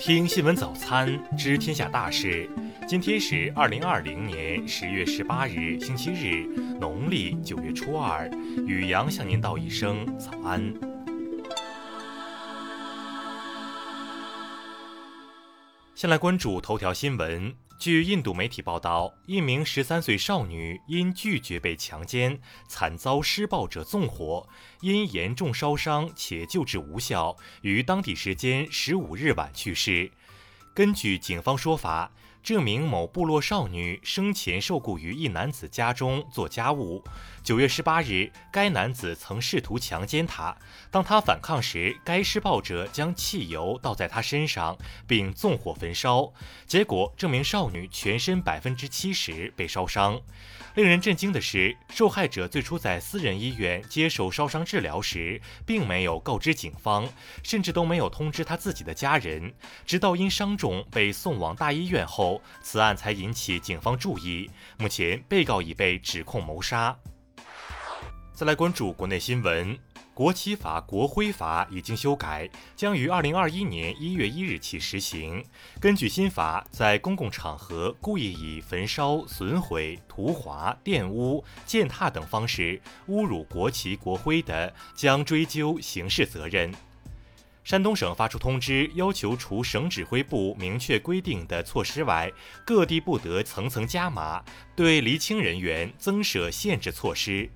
听新闻早餐知天下大事。今天是二零二零年十月十八日，星期日，农历九月初二。宇阳向您道一声早安。先来关注头条新闻。据印度媒体报道，一名十三岁少女因拒绝被强奸，惨遭施暴者纵火，因严重烧伤且救治无效，于当地时间十五日晚去世。根据警方说法。这名某部落少女生前受雇于一男子家中做家务。九月十八日，该男子曾试图强奸她。当她反抗时，该施暴者将汽油倒在她身上，并纵火焚烧。结果，这名少女全身百分之七十被烧伤。令人震惊的是，受害者最初在私人医院接受烧伤治疗时，并没有告知警方，甚至都没有通知他自己的家人。直到因伤重被送往大医院后，此案才引起警方注意。目前，被告已被指控谋杀。再来关注国内新闻。国旗法、国徽法已经修改，将于二零二一年一月一日起实行。根据新法，在公共场合故意以焚烧、损毁、涂划、玷污、践踏等方式侮辱国旗、国徽的，将追究刑事责任。山东省发出通知，要求除省指挥部明确规定的措施外，各地不得层层加码，对离清人员增设限制措施。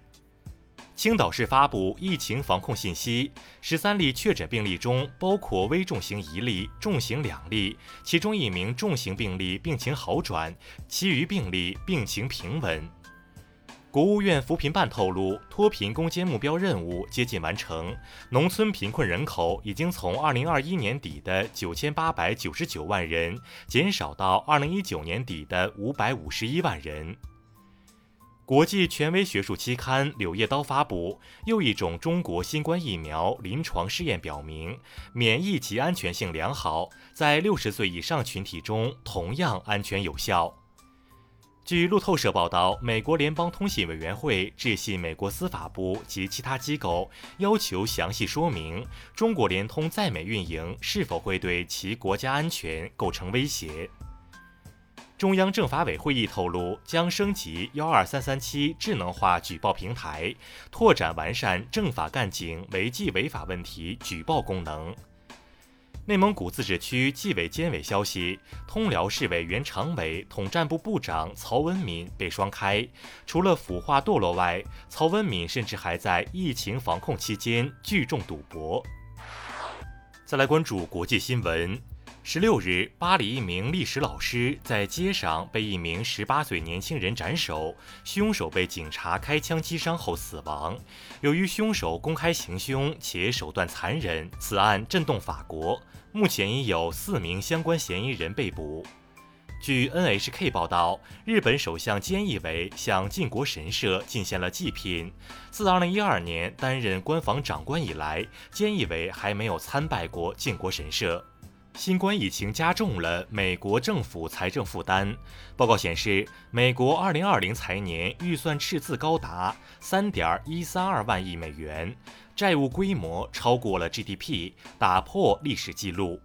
青岛市发布疫情防控信息，十三例确诊病例中包括危重型一例、重型两例，其中一名重型病例病情好转，其余病例病情平稳。国务院扶贫办透露，脱贫攻坚目标任务接近完成，农村贫困人口已经从二零二一年底的九千八百九十九万人减少到二零一九年底的五百五十一万人。国际权威学术期刊《柳叶刀》发布，又一种中国新冠疫苗临床试验表明，免疫及安全性良好，在六十岁以上群体中同样安全有效。据路透社报道，美国联邦通信委员会致信美国司法部及其他机构，要求详细说明中国联通在美运营是否会对其国家安全构成威胁。中央政法委会议透露，将升级幺二三三七智能化举报平台，拓展完善政法干警违纪违法问题举报功能。内蒙古自治区纪委监委消息，通辽市委原常委、统战部部长曹文敏被双开，除了腐化堕落外，曹文敏甚至还在疫情防控期间聚众赌博。再来关注国际新闻。十六日，巴黎一名历史老师在街上被一名十八岁年轻人斩首，凶手被警察开枪击伤后死亡。由于凶手公开行凶且手段残忍，此案震动法国。目前已有四名相关嫌疑人被捕。据 NHK 报道，日本首相菅义伟向靖国神社进献了祭品。自2012年担任官房长官以来，菅义伟还没有参拜过靖国神社。新冠疫情加重了美国政府财政负担。报告显示，美国2020财年预算赤字高达3.132万亿美元，债务规模超过了 GDP，打破历史记录。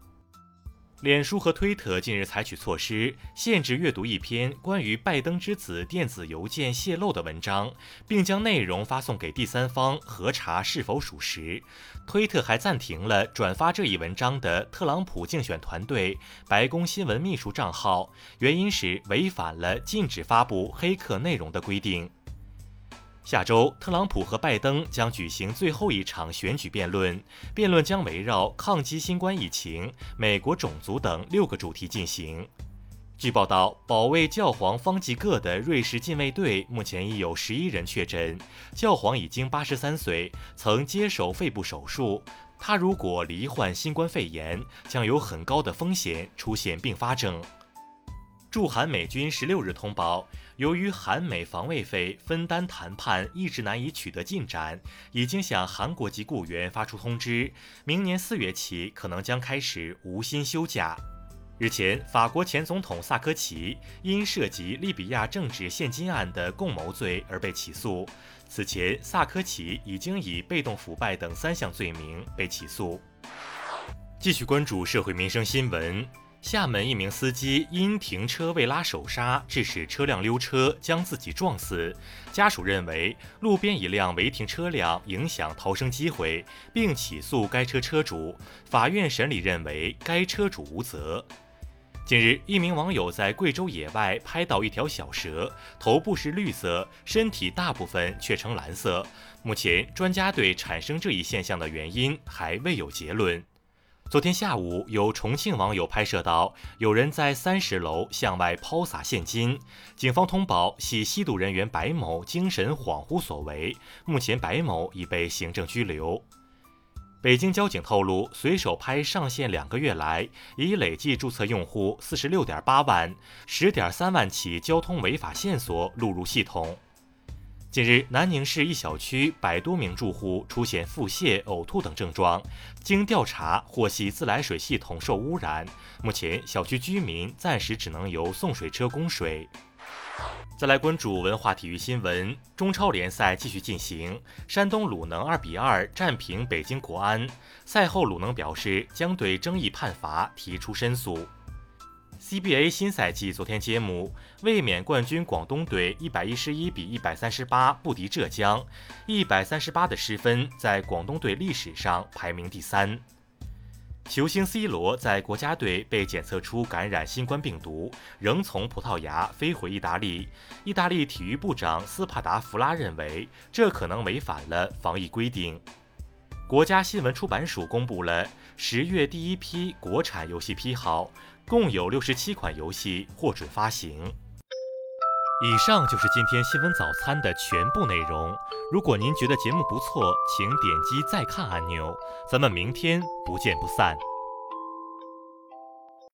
脸书和推特近日采取措施，限制阅读一篇关于拜登之子电子邮件泄露的文章，并将内容发送给第三方核查是否属实。推特还暂停了转发这一文章的特朗普竞选团队白宫新闻秘书账号，原因是违反了禁止发布黑客内容的规定。下周，特朗普和拜登将举行最后一场选举辩论，辩论将围绕抗击新冠疫情、美国种族等六个主题进行。据报道，保卫教皇方济各的瑞士禁卫队目前已有十一人确诊。教皇已经八十三岁，曾接受肺部手术。他如果罹患新冠肺炎，将有很高的风险出现并发症。驻韩美军十六日通报，由于韩美防卫费分担谈判一直难以取得进展，已经向韩国籍雇员发出通知，明年四月起可能将开始无薪休假。日前，法国前总统萨科齐因涉及利比亚政治现金案的共谋罪而被起诉。此前，萨科齐已经以被动腐败等三项罪名被起诉。继续关注社会民生新闻。厦门一名司机因停车未拉手刹，致使车辆溜车，将自己撞死。家属认为路边一辆违停车辆影响逃生机会，并起诉该车车主。法院审理认为该车主无责。近日，一名网友在贵州野外拍到一条小蛇，头部是绿色，身体大部分却呈蓝色。目前，专家对产生这一现象的原因还未有结论。昨天下午，有重庆网友拍摄到有人在三十楼向外抛洒现金，警方通报系吸毒人员白某精神恍惚所为，目前白某已被行政拘留。北京交警透露，随手拍上线两个月来，已累计注册用户四十六点八万，十点三万起交通违法线索录入系统。近日，南宁市一小区百多名住户出现腹泻、呕吐等症状，经调查获悉自来水系统受污染。目前，小区居民暂时只能由送水车供水。再来关注文化体育新闻，中超联赛继续进行，山东鲁能二比二战平北京国安。赛后，鲁能表示将对争议判罚提出申诉。CBA 新赛季昨天揭幕，卫冕冠军广东队一百一十一比一百三十八不敌浙江，一百三十八的失分在广东队历史上排名第三。球星 C 罗在国家队被检测出感染新冠病毒，仍从葡萄牙飞回意大利。意大利体育部长斯帕达弗拉认为，这可能违反了防疫规定。国家新闻出版署公布了十月第一批国产游戏批号。共有六十七款游戏获准发行。以上就是今天新闻早餐的全部内容。如果您觉得节目不错，请点击再看按钮。咱们明天不见不散。